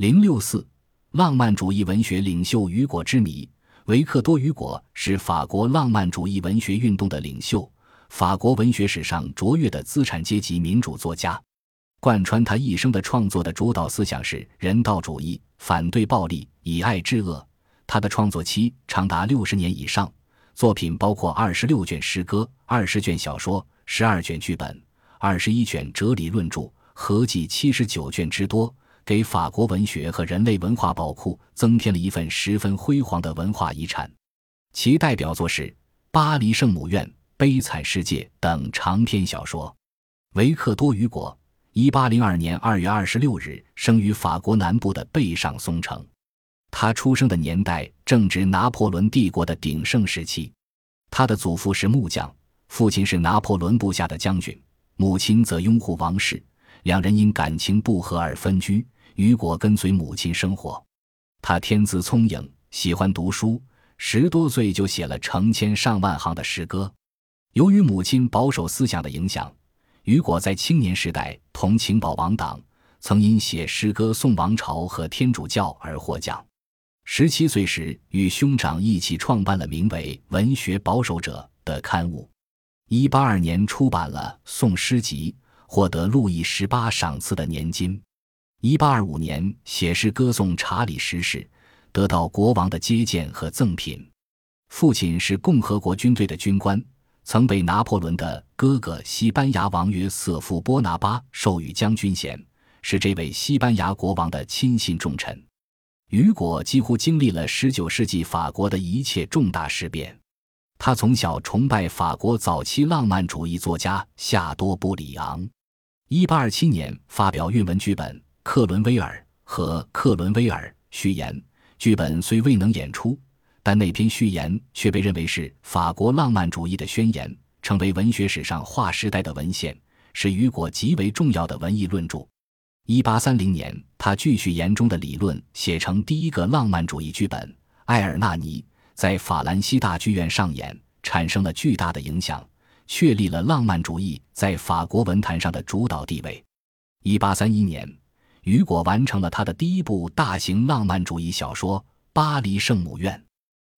零六四，浪漫主义文学领袖雨果之谜。维克多·雨果是法国浪漫主义文学运动的领袖，法国文学史上卓越的资产阶级民主作家。贯穿他一生的创作的主导思想是人道主义，反对暴力，以爱制恶。他的创作期长达六十年以上，作品包括二十六卷诗歌、二十卷小说、十二卷剧本、二十一卷哲理论著，合计七十九卷之多。给法国文学和人类文化宝库增添了一份十分辉煌的文化遗产。其代表作是《巴黎圣母院》《悲惨世界》等长篇小说。维克多·雨果，一八零二年二月二十六日生于法国南部的贝尚松城。他出生的年代正值拿破仑帝国的鼎盛时期。他的祖父是木匠，父亲是拿破仑部下的将军，母亲则拥护王室。两人因感情不和而分居。雨果跟随母亲生活，他天资聪颖，喜欢读书，十多岁就写了成千上万行的诗歌。由于母亲保守思想的影响，雨果在青年时代同情保王党，曾因写诗歌颂王朝和天主教而获奖。十七岁时，与兄长一起创办了名为《文学保守者》的刊物。一八二年出版了《宋诗集》，获得路易十八赏赐的年金。一八二五年，写诗歌颂查理十世，得到国王的接见和赠品。父亲是共和国军队的军官，曾被拿破仑的哥哥西班牙王约瑟夫·波拿巴授予将军衔，是这位西班牙国王的亲信重臣。雨果几乎经历了十九世纪法国的一切重大事变。他从小崇拜法国早期浪漫主义作家夏多·布里昂。一八二七年发表韵文剧本。克伦威尔和克伦威尔序言剧本虽未能演出，但那篇序言却被认为是法国浪漫主义的宣言，成为文学史上划时代的文献，是雨果极为重要的文艺论著。一八三零年，他继续言中的理论写成第一个浪漫主义剧本《埃尔纳尼》，在法兰西大剧院上演，产生了巨大的影响，确立了浪漫主义在法国文坛上的主导地位。一八三一年。雨果完成了他的第一部大型浪漫主义小说《巴黎圣母院》，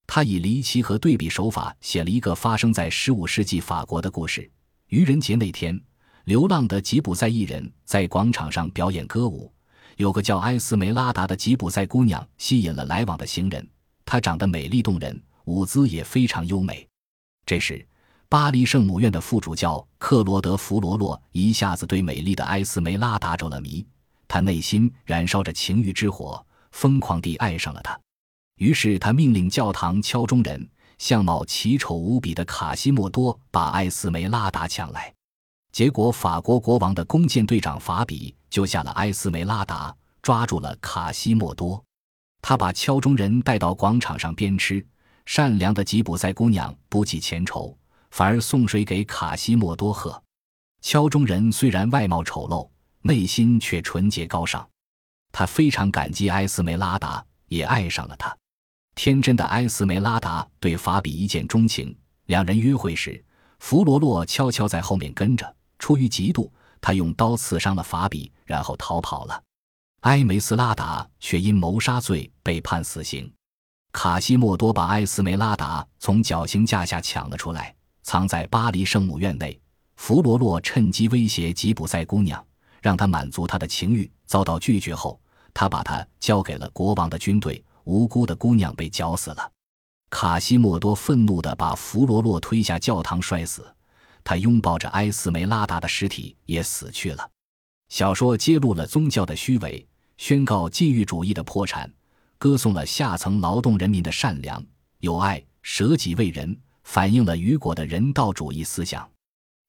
他以离奇和对比手法写了一个发生在15世纪法国的故事。愚人节那天，流浪的吉普赛艺人在广场上表演歌舞，有个叫埃斯梅拉达的吉普赛姑娘吸引了来往的行人。她长得美丽动人，舞姿也非常优美。这时，巴黎圣母院的副主教克罗德·弗罗洛一下子对美丽的埃斯梅拉达着了迷。他内心燃烧着情欲之火，疯狂地爱上了她。于是他命令教堂敲钟人，相貌奇丑无比的卡西莫多把艾斯梅拉达抢来。结果，法国国王的弓箭队长法比救下了埃斯梅拉达，抓住了卡西莫多。他把敲钟人带到广场上鞭笞。善良的吉普赛姑娘不计前仇，反而送水给卡西莫多喝。敲钟人虽然外貌丑陋。内心却纯洁高尚，他非常感激埃斯梅拉达，也爱上了她。天真的埃斯梅拉达对法比一见钟情，两人约会时，弗罗洛悄悄在后面跟着。出于嫉妒，他用刀刺伤了法比，然后逃跑了。埃梅斯拉达却因谋杀罪被判死刑。卡西莫多把埃斯梅拉达从绞刑架下抢了出来，藏在巴黎圣母院内。弗罗洛趁机威胁吉普赛姑娘。让他满足他的情欲，遭到拒绝后，他把他交给了国王的军队。无辜的姑娘被绞死了。卡西莫多愤怒地把弗罗洛推下教堂摔死，他拥抱着埃斯梅拉达的尸体也死去了。小说揭露了宗教的虚伪，宣告禁欲主义的破产，歌颂了下层劳动人民的善良、友爱、舍己为人，反映了雨果的人道主义思想。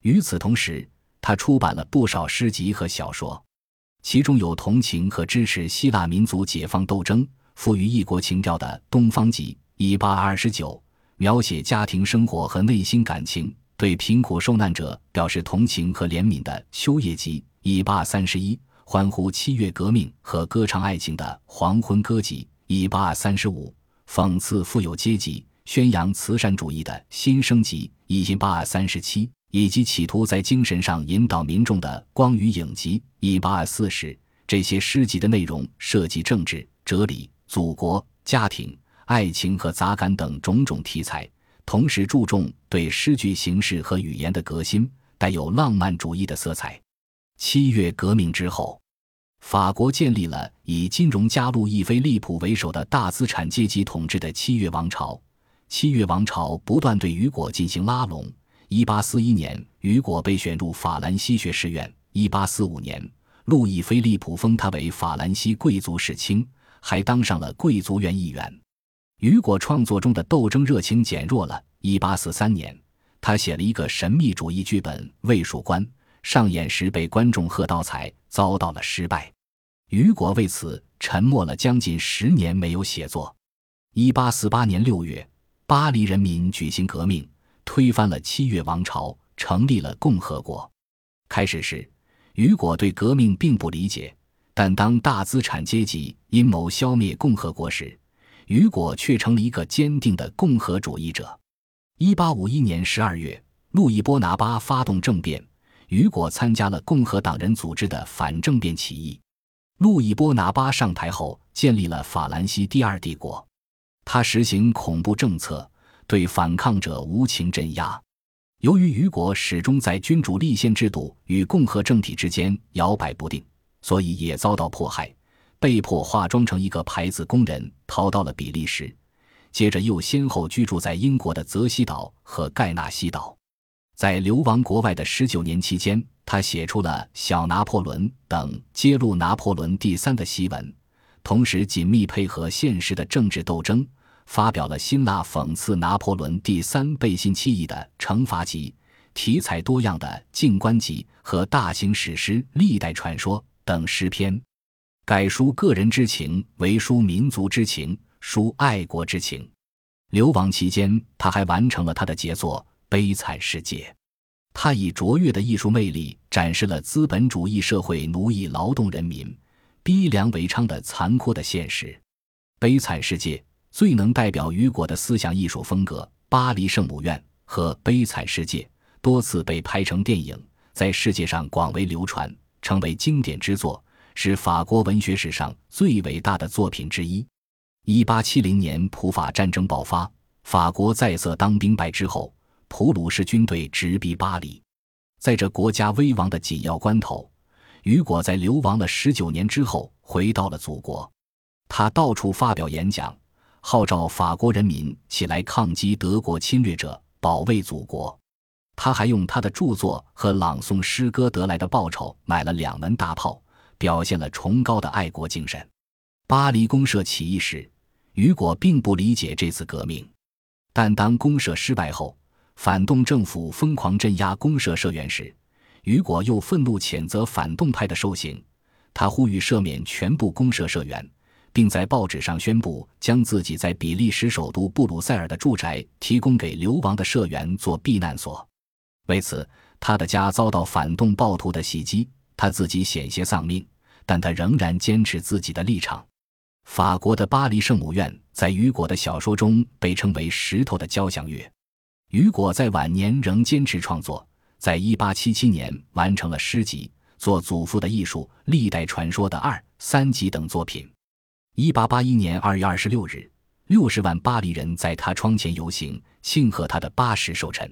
与此同时，他出版了不少诗集和小说，其中有同情和支持希腊民族解放斗争、富于异国情调的《东方集》一八二十九，描写家庭生活和内心感情，对贫苦受难者表示同情和怜悯的《秋叶集》一八三十一，欢呼七月革命和歌唱爱情的《黄昏歌集》一八三十五，讽刺富有阶级、宣扬慈善主义的《新生集》一八三十七。以及企图在精神上引导民众的《光与影集》一八二四时，这些诗集的内容涉及政治、哲理、祖国、家庭、爱情和杂感等种种题材，同时注重对诗句形式和语言的革新，带有浪漫主义的色彩。七月革命之后，法国建立了以金融家路易菲利普为首的大资产阶级统治的七月王朝。七月王朝不断对雨果进行拉拢。一八四一年，雨果被选入法兰西学士院。一八四五年，路易菲利普封他为法兰西贵族世卿，还当上了贵族院议员。雨果创作中的斗争热情减弱了。一八四三年，他写了一个神秘主义剧本《卫戍官》，上演时被观众喝倒彩，遭到了失败。雨果为此沉默了将近十年，没有写作。一八四八年六月。巴黎人民举行革命，推翻了七月王朝，成立了共和国。开始时，雨果对革命并不理解，但当大资产阶级阴谋消灭共和国时，雨果却成了一个坚定的共和主义者。一八五一年十二月，路易波拿巴发动政变，雨果参加了共和党人组织的反政变起义。路易波拿巴上台后，建立了法兰西第二帝国。他实行恐怖政策，对反抗者无情镇压。由于雨果始终在君主立宪制度与共和政体之间摇摆不定，所以也遭到迫害，被迫化妆成一个牌子工人，逃到了比利时。接着又先后居住在英国的泽西岛和盖纳西岛。在流亡国外的十九年期间，他写出了《小拿破仑》等揭露拿破仑第三的檄文。同时，紧密配合现实的政治斗争，发表了辛辣讽刺拿破仑第三背信弃义的《惩罚集》，题材多样的《静观集》和大型史诗《历代传说》等诗篇，改书个人之情为抒民族之情，抒爱国之情。流亡期间，他还完成了他的杰作《悲惨世界》，他以卓越的艺术魅力展示了资本主义社会奴役劳动人民。逼良为娼的残酷的现实，《悲惨世界》最能代表雨果的思想艺术风格，《巴黎圣母院》和《悲惨世界》多次被拍成电影，在世界上广为流传，成为经典之作，是法国文学史上最伟大的作品之一。一八七零年，普法战争爆发，法国在色当兵败之后，普鲁士军队直逼巴黎，在这国家危亡的紧要关头。雨果在流亡了十九年之后回到了祖国，他到处发表演讲，号召法国人民起来抗击德国侵略者，保卫祖国。他还用他的著作和朗诵诗歌得来的报酬买了两门大炮，表现了崇高的爱国精神。巴黎公社起义时，雨果并不理解这次革命，但当公社失败后，反动政府疯狂镇压公社社员时。雨果又愤怒谴责反动派的受刑，他呼吁赦免全部公社社员，并在报纸上宣布将自己在比利时首都布鲁塞尔的住宅提供给流亡的社员做避难所。为此，他的家遭到反动暴徒的袭击，他自己险些丧命，但他仍然坚持自己的立场。法国的巴黎圣母院在雨果的小说中被称为“石头的交响乐”。雨果在晚年仍坚持创作。在一八七七年完成了诗集《做祖父的艺术》《历代传说》的二三集等作品。一八八一年二月二十六日，六十万巴黎人在他窗前游行，庆贺他的八十寿辰。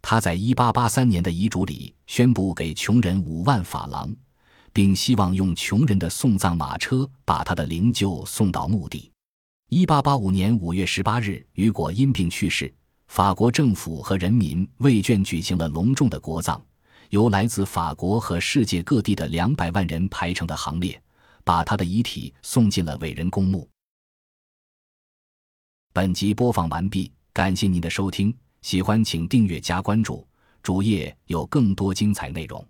他在一八八三年的遗嘱里宣布给穷人五万法郎，并希望用穷人的送葬马车把他的灵柩送到墓地。一八八五年五月十八日，雨果因病去世。法国政府和人民为卷举行了隆重的国葬，由来自法国和世界各地的两百万人排成的行列，把他的遗体送进了伟人公墓。本集播放完毕，感谢您的收听，喜欢请订阅加关注，主页有更多精彩内容。